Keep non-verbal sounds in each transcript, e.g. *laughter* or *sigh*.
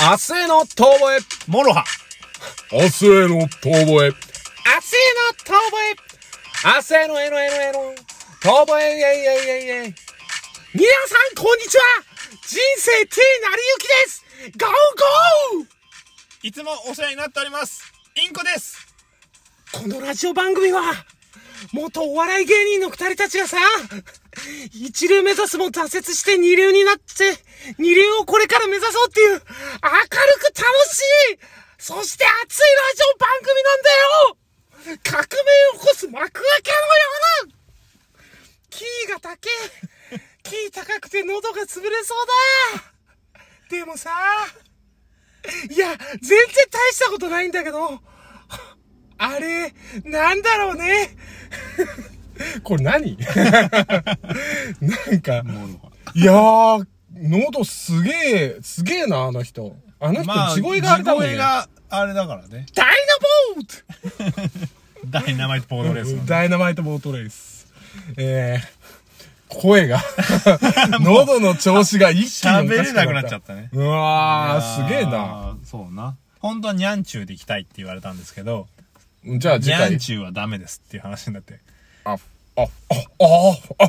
明日への遠吠え。モロハ。明日への遠吠え。明日への遠吠え。明日へのえのえのえの。遠吠え、イェイイェイイェイイェイ。皆さん、こんにちは人生 T なりゆきですゴーゴーいつもお世話になっております。インコです。このラジオ番組は、元お笑い芸人の二人たちがさ、一流目指すも挫折して二流になって、二流をこれから目指そうっていう、明るく楽しい、そして熱いラジオ番組なんだよ革命を起こす幕開けのようなキーが高え、キー高くて喉が潰れそうだでもさ、いや、全然大したことないんだけど、あれ、なんだろうね。*laughs* これ何？*laughs* なんか、いやー、喉すげえ、すげえな、あの人。あの人、地声があれだもんね。地声があれだからね。ダイナボー *laughs* ダイナマイトポードレースのね。ダイナマイトボートレース。えー、声が、喉の調子が一気にお喋。れなくなっちゃったね。うわー、すげえな。そうな。本当はニャンチューで行きたいって言われたんですけど、じゃあ次回ニャン。チューはダメですっていう話になって。あ、あ、あ、あ、あ、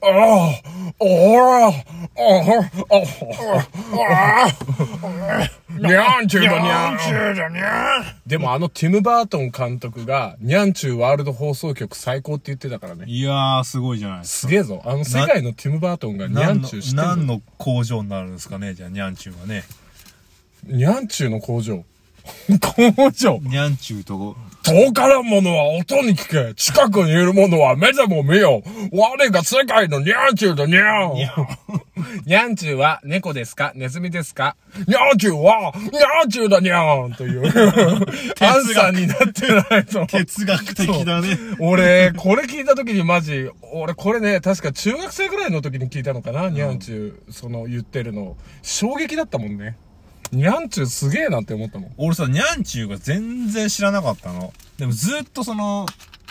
あ、あ、ああ、あ、あ、あ、にゃんちゅうだにゃん。ちゅうだにゃ。でもあのティム・バートン監督が、にゃんちゅうワールド放送局最高って言ってたからね。いやー、すごいじゃないですか。すげえぞ。あの世界のティム・バートンがにゃんちゅうしてる。何の工場になるんですかね、じゃあにゃんちゅうはね。にゃんちゅうの工場。工場。ニャンチューと、遠からんものは音に聞け。近くにいるものは目でも見よ。我が世界のにゃんちゅうだにゃん。にゃんにゃんちゅうは猫ですか？ネズミですか？にゃんちゅうは、にゃんちゅうだにゃんという、アンサーになってないと。哲学的だね。俺、これ聞いた時にマジ、俺これね、確か中学生ぐらいの時に聞いたのかな、にゃんちゅう、その言ってるの。衝撃だったもんね。にゃんちゅうすげえなって思ったもん。俺さ、ニャンチューが全然知らなかったの。でもずっとその、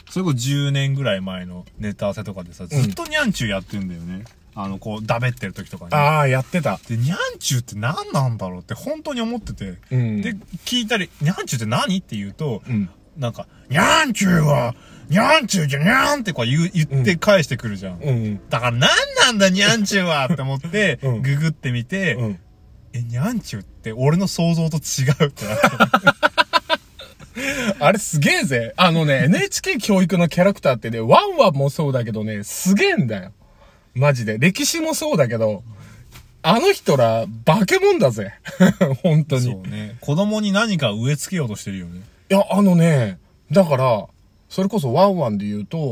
それこそ10年ぐらい前のネタ合わせとかでさ、ずっとニャンチューやってんだよね。あの、こう、だべってる時とかに。ああ、やってた。で、ニャンチューって何なんだろうって本当に思ってて。うんで、聞いたり、ニャンチューって何って言うと、うん。なんか、ニャンチューは、ニャンチューじゃニャンってこう言う言って返してくるじゃん。うん。だから何なんだニャンチューはって思って、うんググってみて、うん。え、ニャンチューって俺の想像と違うってなって。*laughs* あれすげえぜ。あのね、NHK 教育のキャラクターってね、ワンワンもそうだけどね、すげえんだよ。マジで。歴史もそうだけど、あの人ら、化け物だぜ。*laughs* 本当に。そうね。子供に何か植え付けようとしてるよね。いや、あのね、だから、それこそワンワンで言うと、ワン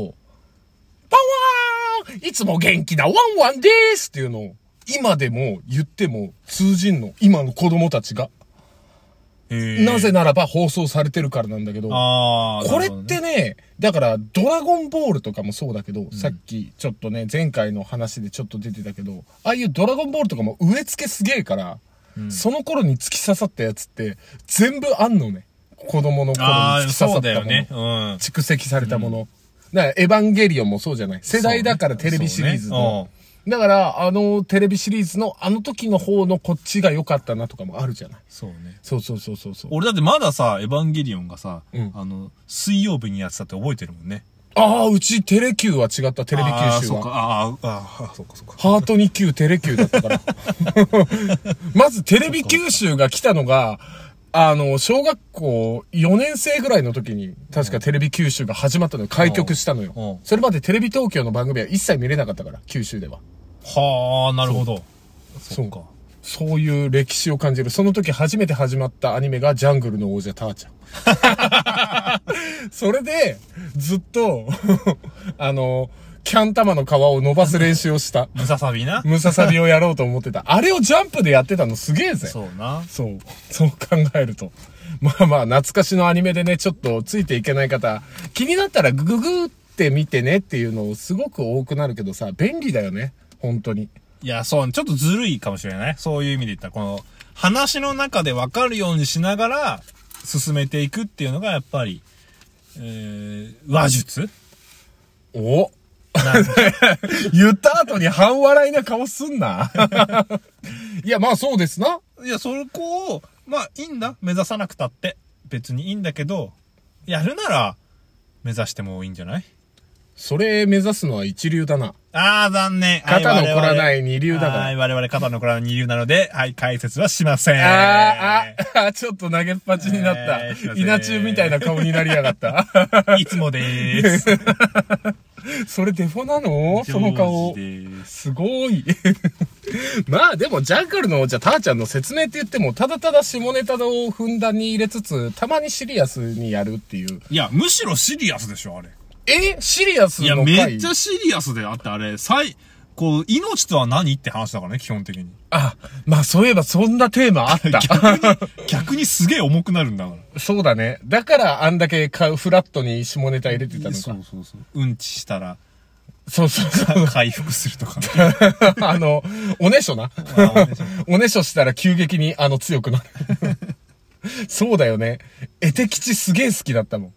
ワンいつも元気なワンワンですっていうのを、今でも言っても通じんの。今の子供たちが。へなぜならば放送されてるからなんだけど。これってね、だから、ドラゴンボールとかもそうだけど、さっきちょっとね、前回の話でちょっと出てたけど、ああいうドラゴンボールとかも植え付けすげえから、その頃に突き刺さったやつって、全部あんのね。子供の頃に突き刺さったもの。蓄積されたもの。だから、エヴァンゲリオンもそうじゃない。世代だからテレビシリーズの。だから、あの、テレビシリーズの、あの時の方のこっちが良かったなとかもあるじゃない。そうね。そうそうそうそうそう。俺だってまださ、エヴァンゲリオンがさ、うんあの、水曜日にやってたって覚えてるもんね。ああ、うちテレ Q は違った、テレビ九州あーそうか、は。あーあー、あーそうかそうか。ハートに9テレ Q だったから。*laughs* まずテレビ九州が来たのが、あの、小学校4年生ぐらいの時に、確かテレビ九州が始まったのよ。開局したのようん。それまでテレビ東京の番組は一切見れなかったから、九州では。はあ、なるほど。そうか。そういう歴史を感じる。その時初めて始まったアニメがジャングルの王者ターちゃん。*laughs* それで、ずっと、*laughs* あの、キャン玉の皮を伸ばす練習をした。ムササビな。ムササビをやろうと思ってた。あれをジャンプでやってたのすげえぜ。そうな。そう。そう考えると。まあまあ、懐かしのアニメでね、ちょっとついていけない方、気になったらグググって見てねっていうのをすごく多くなるけどさ、便利だよね。本当に。いや、そう、ちょっとずるいかもしれない。そういう意味で言ったら、この、話の中で分かるようにしながら、進めていくっていうのが、やっぱり、えー、話術？お言った後に半笑いな顔すんな。*laughs* いや、まあそうですな。いや、そこを、まあ、いいんだ？目指さなくたって。別にいいんだけど、やるなら、目指してもいいんじゃない？それ目指すのは一流だな。あー、残念。肩の凝らないい二流だからはい、我々肩の凝らない二流なので、はい、解説はしません。あーあ、あ、ちょっと投げっぱちになった稲中みたいな顔になりやがった。*laughs* いつもでーす。*laughs* それデフォなの？その顔す。すごい。*laughs* まあでも、ジャングルの、じゃあ、ターちゃんの説明って言っても、ただただ下ネタをふんだんに入れつつ、たまにシリアスにやるっていう。いや、むしろシリアスでしょ、あれ。え？シリアスいや、の回めっちゃシリアスであって、あれ、最、こう、命とは何？って話だからね、基本的に。あ、まあそういえばそんなテーマあった。*laughs* 逆にすげえ重くなるんだから。そうだね。だからあんだけ買うフラットに下ネタ入れてたのか。そうそうそう。うんちしたら、そうそうそう。回復するとか。*laughs* あの、おねしょな。あ *laughs* おねしょしたら急激にあの強くなる。そうだよね。絵的吉すげえ好きだったもん。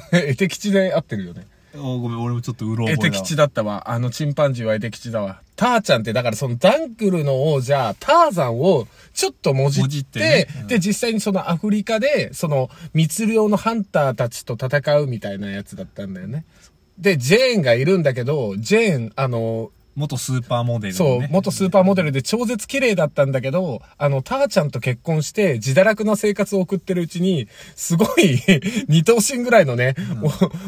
*laughs* 絵的吉で合ってるよね。おごめん、俺もちょっとうろ絵覚えだわ。的吉だったわ。あのチンパンジーは絵的吉だわ。ターちゃんってだからそのダンクルの王者、ターザンをちょっともじって、もじってねうんで、実際にそのアフリカで、その密漁のハンターたちと戦うみたいなやつだったんだよね。で、ジェーンがいるんだけど、ジェーン、あの、元スーパーモデルのそうね。、元スーパーモデルで超絶綺麗だったんだけど、あの、ターちゃんと結婚して自堕落な生活を送ってるうちに、すごい *laughs* 二頭身ぐらいのね、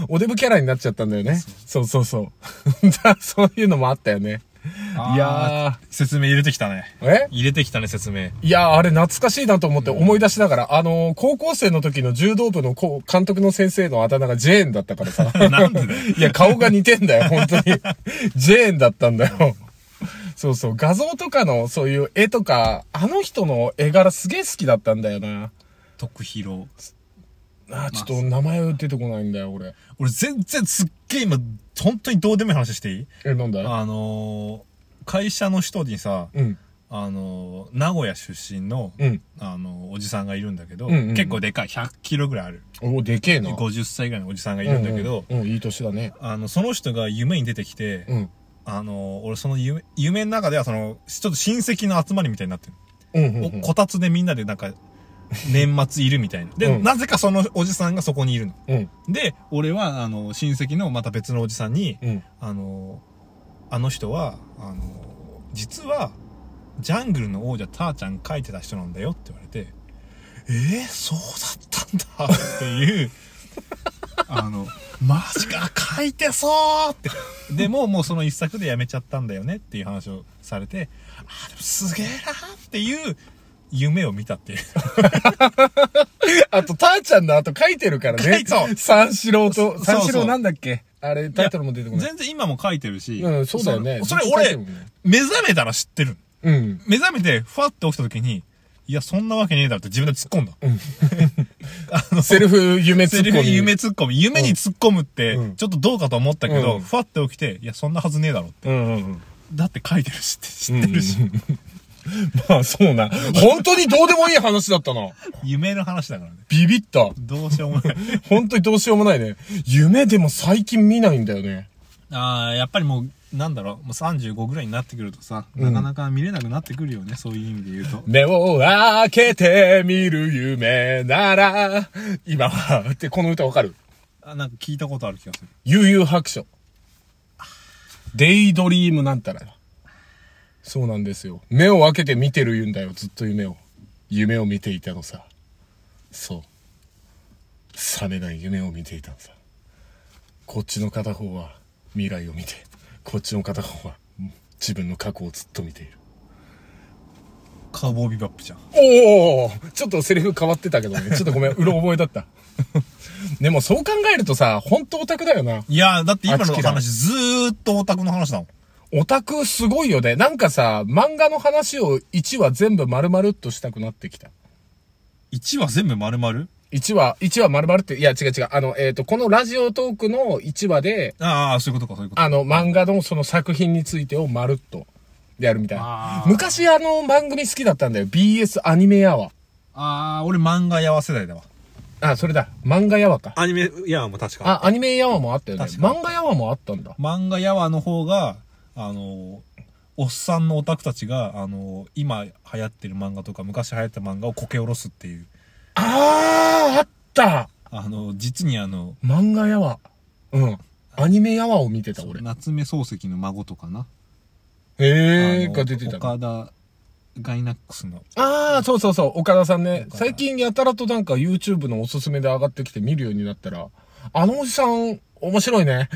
お、おデブキャラになっちゃったんだよね。そうそうそう。*laughs* だそういうのもあったよね。いや説明入れてきたね。ー、え？入れてきたね、説明。いやー、あれ懐かしいなと思って思い出しながら、あのー高校生の時の柔道部のこう監督の先生のあだ名がジェーンだったからさ。*laughs* なんでだよ。いや、顔が似てんだよ、本当に。*laughs* ジェーンだったんだよ。そうそう、画像とかのそういう絵とか、あの人の絵柄すげえ好きだったんだよな。徳弘。あーちょっと名前出てこないんだよ、俺。俺全然すっげえ今、本当にどうでもいい話していい？え、なんだあのー、会社の人にさ、うん、あのー、名古屋出身の、うん。あのー、おじさんがいるんだけど、うんうんうん結構でかい、100キロぐらいある。お、でけえな。50歳ぐらいのおじさんがいるんだけど、うんうん、うんいい年だね。あの、その人が夢に出てきて、うん。あのー、俺その夢、夢の中ではその、ちょっと親戚の集まりみたいになってる。うん、うんうん。おこたつでみんなでなんか、年末いるみたいな。で、うんなぜかそのおじさんがそこにいるの。うん、で、俺は、あの、親戚のまた別のおじさんに、うん。あの、あの人は、あの、実は、ジャングルの王者ターちゃん書いてた人なんだよって言われて、えー、そうだったんだっていう、*laughs* あの、マジか、書いてそうって。でも、もうその一作でやめちゃったんだよねっていう話をされて、あ、でもすげえなっていう夢を見たっていう。あと、ターちゃんの後書いてるからね。そう三四郎と、三四郎なんだっけ？あれ、タイトルも出てこない。全然今も書いてるし、うん、そうだよね。それ俺目覚めたら知ってる。うん。目覚めて、ふわって起きた時に、いや、そんなわけねえだろって自分で突っ込んだ。*laughs* あの、*laughs* セルフ夢ツセリフッコミ。夢突っ込み。夢に突っ込むってうん、ちょっとどうかと思ったけど、うんふわって起きて、いや、そんなはずねえだろって。うんうんうん。だって書いてるし知ってるし。*laughs* まあ、そうな。本当にどうでもいい話だったな。夢の話だからね。ビビった。どうしようもない。*laughs* 本当にどうしようもないね。夢でも最近見ないんだよね。ああ、やっぱりもう、なんだろう、もう35ぐらいになってくるとさ、なかなか見れなくなってくるよね、そういう意味で言うと。*laughs* 目を開けて見る夢なら、今は、ってこの歌わかる？あ、なんか聞いたことある気がする。悠々白書。デイドリームなんたらだ。そうなんですよ。目を開けて見てる言うんだよ、ずっと夢を。夢を見ていたのさ。そう。覚めない夢を見ていたのさ。こっちの片方は未来を見て、こっちの片方は自分の過去をずっと見ている。カウボーイビバップじゃん。おおちょっとセリフ変わってたけどね。*laughs* ちょっとごめん、うろ覚えだった。*laughs* でもそう考えるとさ、本当オタクだよな。いやー、だって今の話ずーっとオタクの話だもん。オタクすごいよね。なんかさ、漫画の話を1話全部丸々っとしたくなってきた。1話全部丸々？1話、1話丸々って、いや違う違う。あの、えっ、と、このラジオトークの1話で、ああ、そういうことか、そういうこと。あの、漫画のその作品についてをまるっとやるみたいあな。ー昔あの番組好きだったんだよ。BS アニメアワー。ああ、俺漫画やわ世代だわ。あ、それだ。漫画やわか。アニメやわも確か。あ、アニメやわもあったよね。確かに漫画やわもあったんだ。漫画やわの方が、あのーおっさんのオタクたちが、あの、今流行ってる漫画とか、昔流行った漫画をこけ下ろすっていう、あー、あったあの、実にあの、漫画やわ。うん。アニメやわを見てた、俺。夏目漱石の孫とかな。へー、あのが出てたの。岡田ガイナックスの。あー、そうそうそう、岡田さんね。岡田最近やたらとなんか YouTube のおすすめで上がってきて見るようになったら、あのおじさん、面白いね。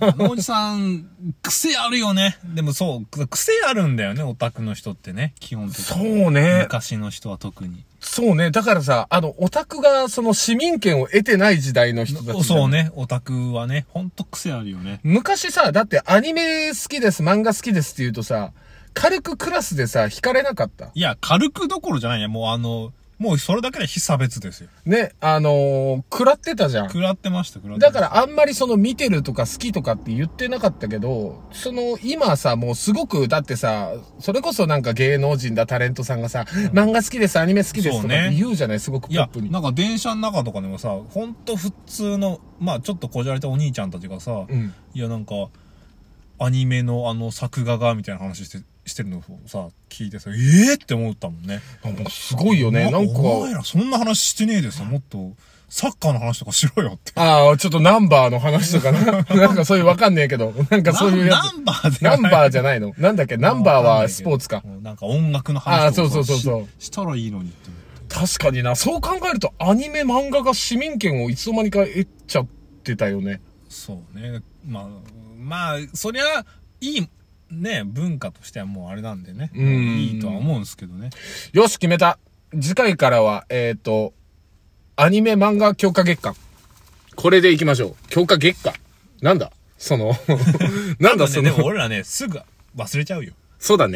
あのおじさん、癖あるよね。でもそう、癖あるんだよね、オタクの人ってね、基本的に。そうね。昔の人は特に。そうね。だからさ、あの、オタクがその市民権を得てない時代の人たち。そうね、オタクはね、ほんと癖あるよね。昔さ、だってアニメ好きです、漫画好きですって言うとさ、軽くクラスでさ、惹かれなかった？いや、軽くどころじゃないや、もうあの、もうそれだけで非差別ですよ。ね、あのー、食らってたじゃん。食らってました、食らってまだ。からあんまりその見てるとか好きとかって言ってなかったけど、その今さ、もうすごく、だってさ、それこそなんか芸能人だ、タレントさんがさ、漫画好きです、アニメ好きですとか言うじゃない、すごくいやポップ、に。なんか電車の中とかでもさ、ほんと普通の、まあちょっとこじゃれたお兄ちゃんたちがさ、うん。いやなんか、アニメのあの作画が、みたいな話して、してるのをさ、聞いてさ、ええー、って思ったもんね。あもうすごいよね。なんか、お前らそんな話してねえでさ、もっと、サッカーの話とかしろよって。ああ、ちょっとナンバーの話とかな。*laughs* なんかそういうわかんねえけど、なんかそういうやつ。ナンバーでナンバーじゃゃないのなんだっけ？ナンバーはスポーツか。なんか音楽の話とかそうそうそうそうししたらいいのにって。確かにな。そう考えるとアニメ漫画が市民権をいつの間にか得ちゃってたよね。そうね。まあ、まあ、そりゃ、いい、ね、文化としてはもうあれなんでね。うんいいとは思うんですけどね。よし、決めた。次回からは、えっ、と、アニメ漫画強化月間。これでいきましょう。強化月間。なんだ？その、*laughs* なんだそのね、で、も俺らね、すぐ忘れちゃうよ。そうだね。